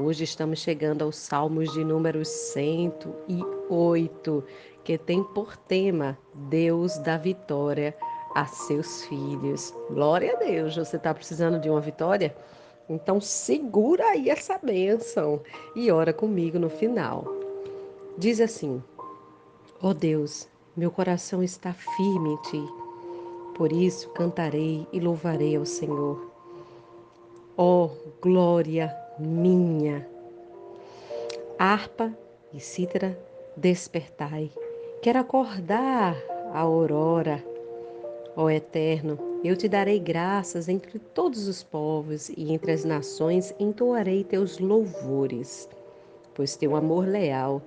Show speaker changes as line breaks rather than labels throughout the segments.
Hoje estamos chegando aos Salmos de número 108, que tem por tema Deus dá vitória a seus filhos. Glória a Deus! Você está precisando de uma vitória? Então segura aí essa bênção e ora comigo no final. Diz assim: Ó oh Deus, meu coração está firme em ti. Por isso cantarei e louvarei ao Senhor. Ó oh, glória minha. Harpa e cítara, despertai. Quero acordar a aurora. Ó Eterno, eu te darei graças entre todos os povos e entre as nações entoarei teus louvores, pois teu amor leal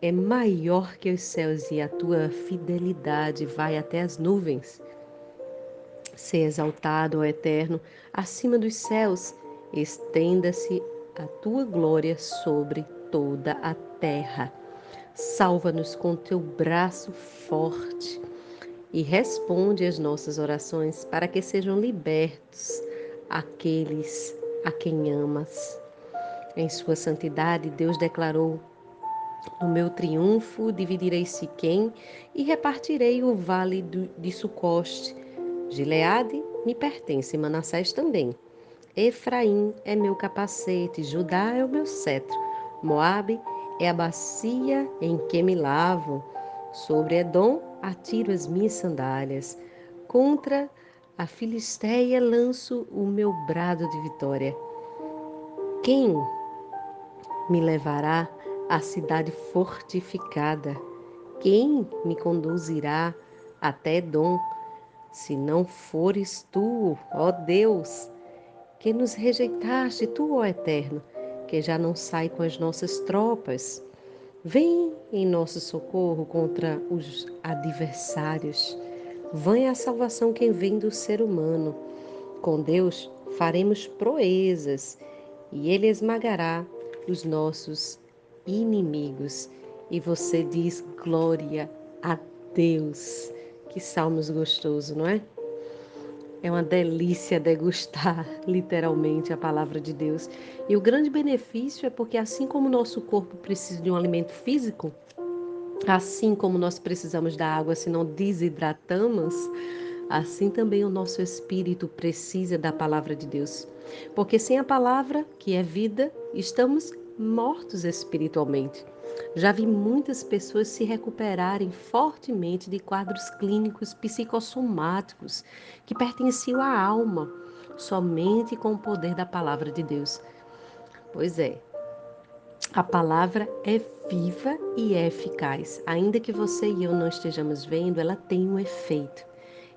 é maior que os céus e a tua fidelidade vai até as nuvens. Se exaltado, ó Eterno, acima dos céus estenda-se a tua glória sobre toda a terra. Salva-nos com teu braço forte e responde às nossas orações para que sejam libertos aqueles a quem amas. Em sua santidade, Deus declarou: No meu triunfo dividirei Siquém e repartirei o vale de Sucoste. Gileade me pertence, Manassés também. Efraim é meu capacete, Judá é o meu cetro, Moabe é a bacia em que me lavo. Sobre Edom atiro as minhas sandálias. Contra a Filisteia lanço o meu brado de vitória. Quem me levará à cidade fortificada? Quem me conduzirá até Edom? Se não fores tu, ó Deus, que nos rejeitaste, tu, ó Eterno, que já não sai com as nossas tropas. Vem em nosso socorro contra os adversários. Venha a salvação quem vem do ser humano. Com Deus faremos proezas e Ele esmagará os nossos inimigos. E você diz glória a Deus. Que salmos gostoso, não é? É uma delícia degustar literalmente a palavra de Deus. E o grande benefício é porque, assim como o nosso corpo precisa de um alimento físico, assim como nós precisamos da água se não desidratamos, assim também o nosso espírito precisa da palavra de Deus. Porque sem a palavra, que é vida, estamos mortos espiritualmente. Já vi muitas pessoas se recuperarem fortemente de quadros clínicos psicossomáticos que pertenciam à alma, somente com o poder da palavra de Deus. Pois é, a palavra é viva e é eficaz. Ainda que você e eu não estejamos vendo, ela tem um efeito.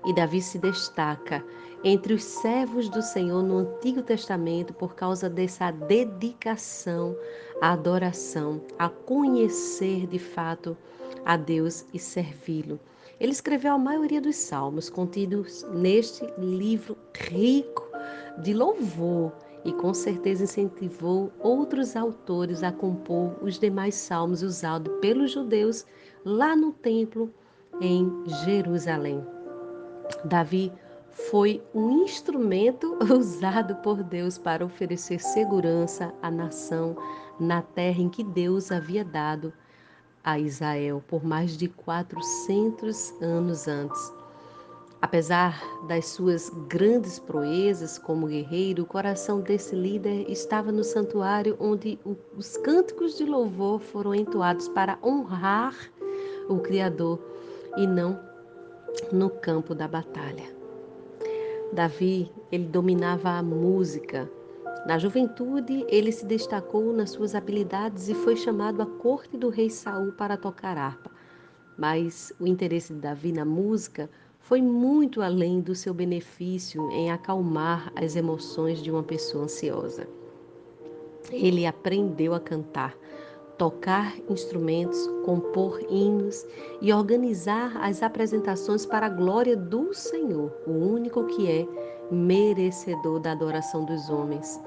E Davi se destaca entre os servos do Senhor no Antigo Testamento por causa dessa dedicação à adoração, a conhecer de fato a Deus e servi-lo. Ele escreveu a maioria dos salmos contidos neste livro rico de louvor e com certeza incentivou outros autores a compor os demais salmos usados pelos judeus lá no templo em Jerusalém. Davi foi um instrumento usado por Deus para oferecer segurança à nação na terra em que Deus havia dado a Israel por mais de 400 anos antes. Apesar das suas grandes proezas como guerreiro, o coração desse líder estava no santuário onde os cânticos de louvor foram entoados para honrar o Criador e não no campo da batalha. Davi, ele dominava a música. Na juventude, ele se destacou nas suas habilidades e foi chamado à corte do rei Saul para tocar harpa. Mas o interesse de Davi na música foi muito além do seu benefício em acalmar as emoções de uma pessoa ansiosa. Ele aprendeu a cantar tocar instrumentos, compor hinos e organizar as apresentações para a glória do Senhor, o único que é merecedor da adoração dos homens.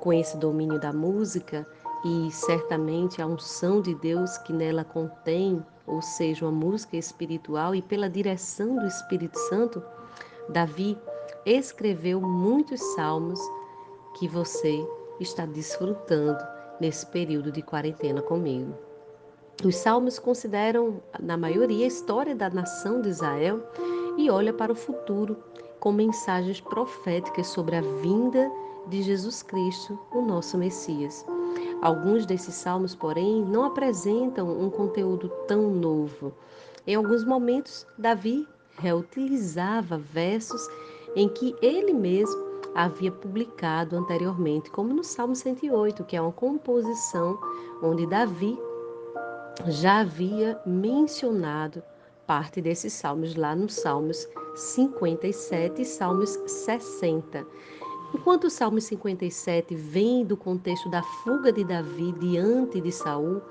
Com esse domínio da música e certamente a unção de Deus que nela contém, ou seja, uma música espiritual e pela direção do Espírito Santo, Davi escreveu muitos salmos que você está desfrutando nesse período de quarentena comigo. Os salmos consideram, na maioria, a história da nação de Israel e olha para o futuro com mensagens proféticas sobre a vinda de Jesus Cristo, o nosso Messias. Alguns desses salmos, porém, não apresentam um conteúdo tão novo. Em alguns momentos, Davi reutilizava versos em que ele mesmo havia publicado anteriormente, como no Salmo 108, que é uma composição onde Davi já havia mencionado parte desses salmos lá nos Salmos 57 e Salmos 60. Enquanto o Salmo 57 vem do contexto da fuga de Davi diante de Saul,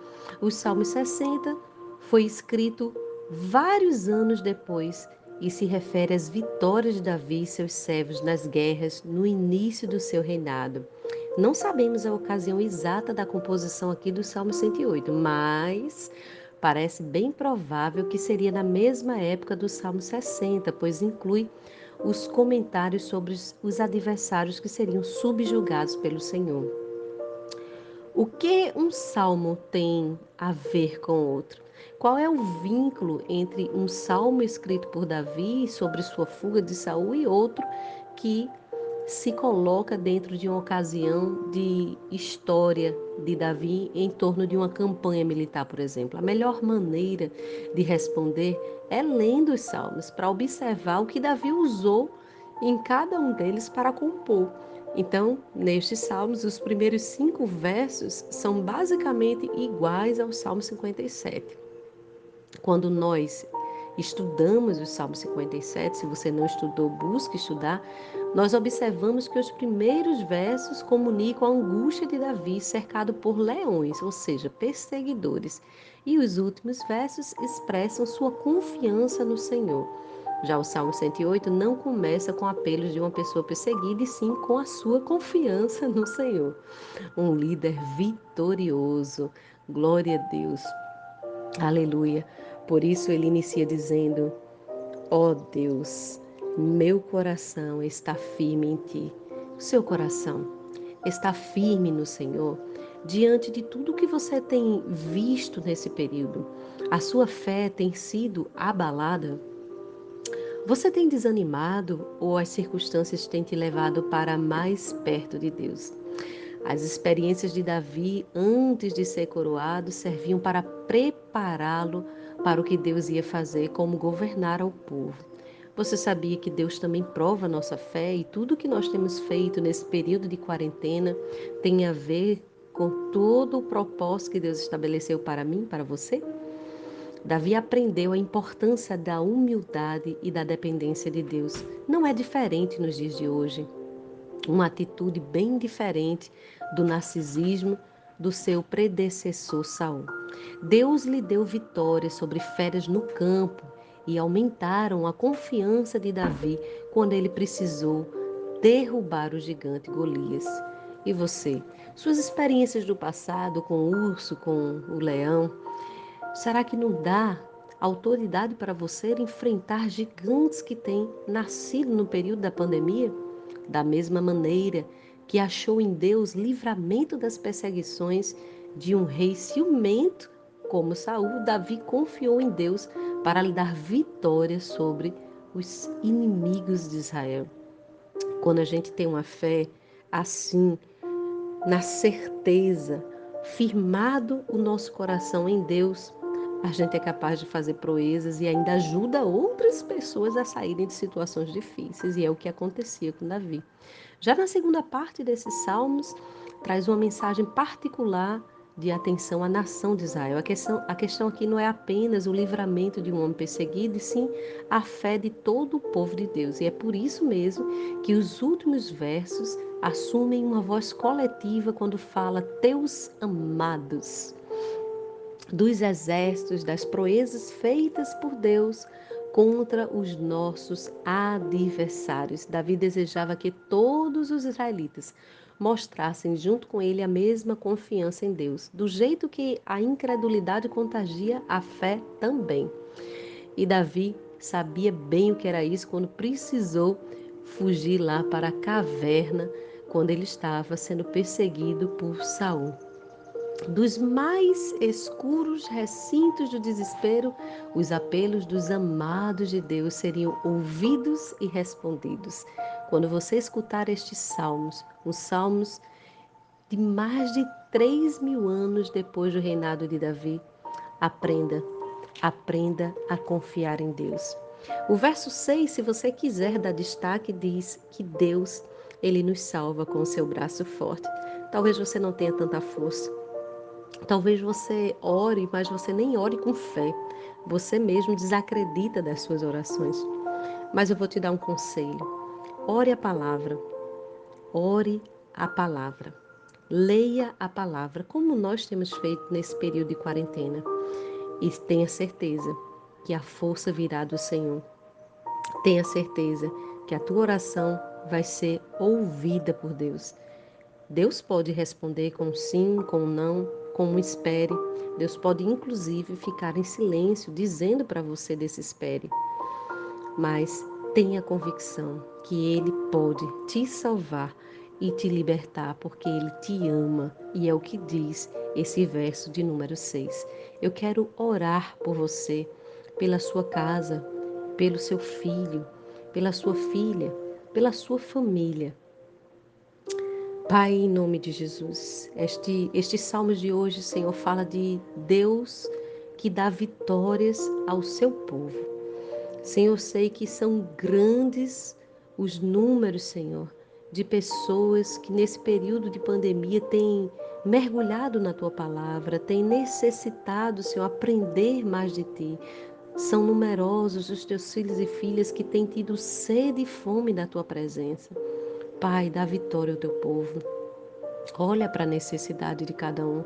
o Salmo 60 foi escrito vários anos depois e se refere às vitórias de Davi e seus servos nas guerras no início do seu reinado. Não sabemos a ocasião exata da composição aqui do Salmo 108, mas parece bem provável que seria na mesma época do Salmo 60, pois inclui os comentários sobre os adversários que seriam subjugados pelo Senhor. O que um salmo tem a ver com outro? Qual é o vínculo entre um salmo escrito por Davi sobre sua fuga de Saul e outro que se coloca dentro de uma ocasião de história de Davi em torno de uma campanha militar, por exemplo? A melhor maneira de responder é lendo os salmos para observar o que Davi usou em cada um deles para compor. Então, nestes salmos, os primeiros cinco versos são basicamente iguais ao Salmo 57. Quando nós estudamos o Salmo 57, se você não estudou, busque estudar, nós observamos que os primeiros versos comunicam a angústia de Davi cercado por leões, ou seja, perseguidores, e os últimos versos expressam sua confiança no Senhor. Já o Salmo 108 não começa com apelos de uma pessoa perseguida, e sim com a sua confiança no Senhor. Um líder vitorioso. Glória a Deus. Aleluia. Por isso ele inicia dizendo: Ó oh Deus, meu coração está firme em ti. O seu coração está firme no Senhor diante de tudo que você tem visto nesse período. A sua fé tem sido abalada? Você tem desanimado ou as circunstâncias têm te levado para mais perto de Deus? As experiências de Davi antes de ser coroado serviam para prepará-lo para o que Deus ia fazer, como governar ao povo. Você sabia que Deus também prova nossa fé e tudo que nós temos feito nesse período de quarentena tem a ver com todo o propósito que Deus estabeleceu para mim, para você? Davi aprendeu a importância da humildade e da dependência de Deus. Não é diferente nos dias de hoje uma atitude bem diferente do narcisismo do seu predecessor Saul. Deus lhe deu vitória sobre feras no campo e aumentaram a confiança de Davi quando ele precisou derrubar o gigante Golias. E você? Suas experiências do passado com o urso, com o leão, será que não dá autoridade para você enfrentar gigantes que têm nascido no período da pandemia? Da mesma maneira que achou em Deus livramento das perseguições de um rei ciumento como Saul, Davi confiou em Deus para lhe dar vitória sobre os inimigos de Israel. Quando a gente tem uma fé assim, na certeza, firmado o nosso coração em Deus, a gente é capaz de fazer proezas e ainda ajuda outras pessoas a saírem de situações difíceis, e é o que acontecia com Davi. Já na segunda parte desses salmos, traz uma mensagem particular de atenção à nação de Israel. A questão, a questão aqui não é apenas o livramento de um homem perseguido, e sim a fé de todo o povo de Deus. E é por isso mesmo que os últimos versos assumem uma voz coletiva quando fala teus amados. Dos exércitos, das proezas feitas por Deus contra os nossos adversários. Davi desejava que todos os israelitas mostrassem junto com ele a mesma confiança em Deus, do jeito que a incredulidade contagia a fé também. E Davi sabia bem o que era isso quando precisou fugir lá para a caverna quando ele estava sendo perseguido por Saul. Dos mais escuros recintos do desespero, os apelos dos amados de Deus seriam ouvidos e respondidos. Quando você escutar estes salmos, os salmos de mais de três mil anos depois do reinado de Davi, aprenda, aprenda a confiar em Deus. O verso 6, se você quiser dar destaque, diz que Deus, ele nos salva com o seu braço forte. Talvez você não tenha tanta força. Talvez você ore, mas você nem ore com fé. Você mesmo desacredita das suas orações. Mas eu vou te dar um conselho. Ore a palavra. Ore a palavra. Leia a palavra, como nós temos feito nesse período de quarentena. E tenha certeza que a força virá do Senhor. Tenha certeza que a tua oração vai ser ouvida por Deus. Deus pode responder com sim, com não, com um espere. Deus pode inclusive ficar em silêncio, dizendo para você desse espere. Mas tenha convicção que Ele pode te salvar e te libertar, porque Ele te ama, e é o que diz esse verso de número 6. Eu quero orar por você pela sua casa, pelo seu filho, pela sua filha, pela sua família. Pai, em nome de Jesus, este, este salmo de hoje, Senhor, fala de Deus que dá vitórias ao seu povo. Senhor, sei que são grandes os números, Senhor, de pessoas que nesse período de pandemia têm mergulhado na tua palavra, têm necessitado, Senhor, aprender mais de ti, são numerosos os teus filhos e filhas que têm tido sede e fome da tua presença. Pai, dá vitória ao teu povo. Olha para a necessidade de cada um.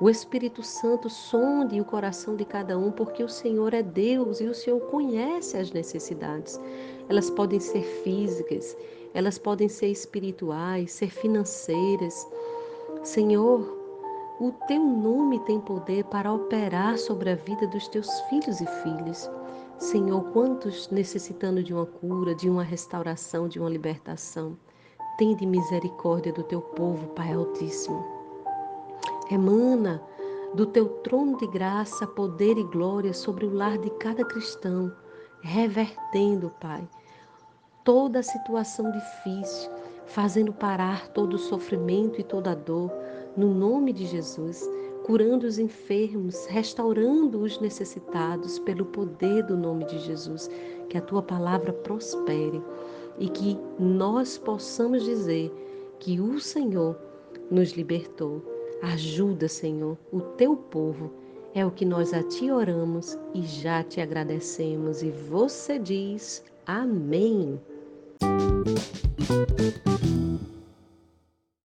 O Espírito Santo sonde o coração de cada um, porque o Senhor é Deus e o Senhor conhece as necessidades. Elas podem ser físicas, elas podem ser espirituais, ser financeiras. Senhor, o teu nome tem poder para operar sobre a vida dos teus filhos e filhas. Senhor, quantos necessitando de uma cura, de uma restauração, de uma libertação. Tende misericórdia do teu povo, Pai Altíssimo. Emana do teu trono de graça, poder e glória sobre o lar de cada cristão, revertendo, Pai, toda a situação difícil, fazendo parar todo o sofrimento e toda a dor, no nome de Jesus, curando os enfermos, restaurando os necessitados pelo poder do nome de Jesus. Que a tua palavra prospere e que nós possamos dizer que o Senhor nos libertou. Ajuda, Senhor, o teu povo. É o que nós a ti oramos e já te agradecemos. E você diz: Amém. Música